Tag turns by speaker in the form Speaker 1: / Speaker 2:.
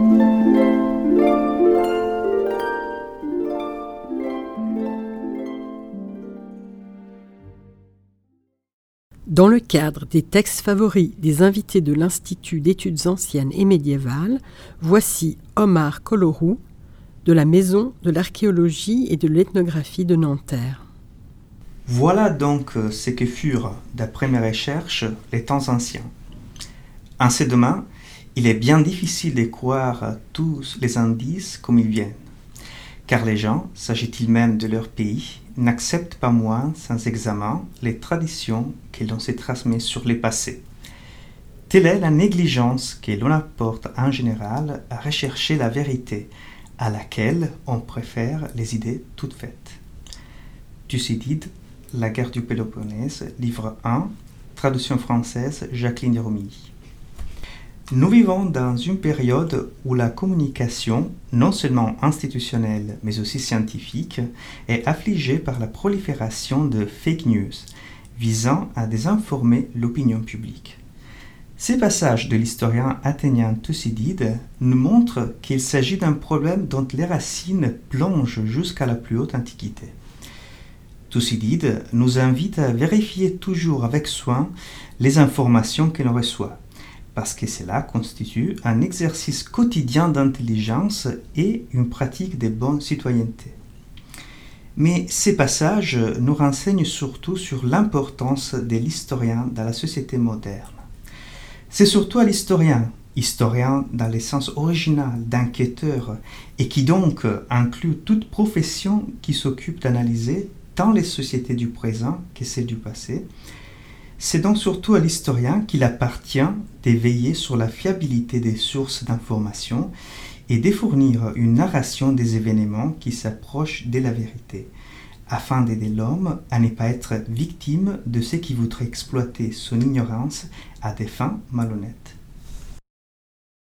Speaker 1: Dans le cadre des textes favoris des invités de l'Institut d'études anciennes et médiévales, voici Omar Colorou de la Maison de l'archéologie et de l'ethnographie de Nanterre.
Speaker 2: Voilà donc ce que furent, d'après mes recherches, les temps anciens. En ces demain, il est bien difficile de croire tous les indices comme ils viennent, car les gens, s'agit-il même de leur pays, n'accepte pas moins, sans examen, les traditions que l'on s'est transmises sur les passés. Telle est la négligence que l'on apporte en général à rechercher la vérité, à laquelle on préfère les idées toutes faites. Thucydide, La guerre du Péloponnèse, livre 1, traduction française Jacqueline de Romilly. Nous vivons dans une période où la communication, non seulement institutionnelle mais aussi scientifique, est affligée par la prolifération de fake news visant à désinformer l'opinion publique. Ces passages de l'historien athénien Thucydide nous montrent qu'il s'agit d'un problème dont les racines plongent jusqu'à la plus haute antiquité. Thucydide nous invite à vérifier toujours avec soin les informations que reçoit parce que cela constitue un exercice quotidien d'intelligence et une pratique de bonne citoyenneté. Mais ces passages nous renseignent surtout sur l'importance de l'historien dans la société moderne. C'est surtout à l'historien, historien dans le sens original d'enquêteur, et qui donc inclut toute profession qui s'occupe d'analyser tant les sociétés du présent que celles du passé, c'est donc surtout à l'historien qu'il appartient d'éveiller sur la fiabilité des sources d'information et de fournir une narration des événements qui s'approchent de la vérité, afin d'aider l'homme à ne pas être victime de ceux qui voudraient exploiter son ignorance à des fins malhonnêtes.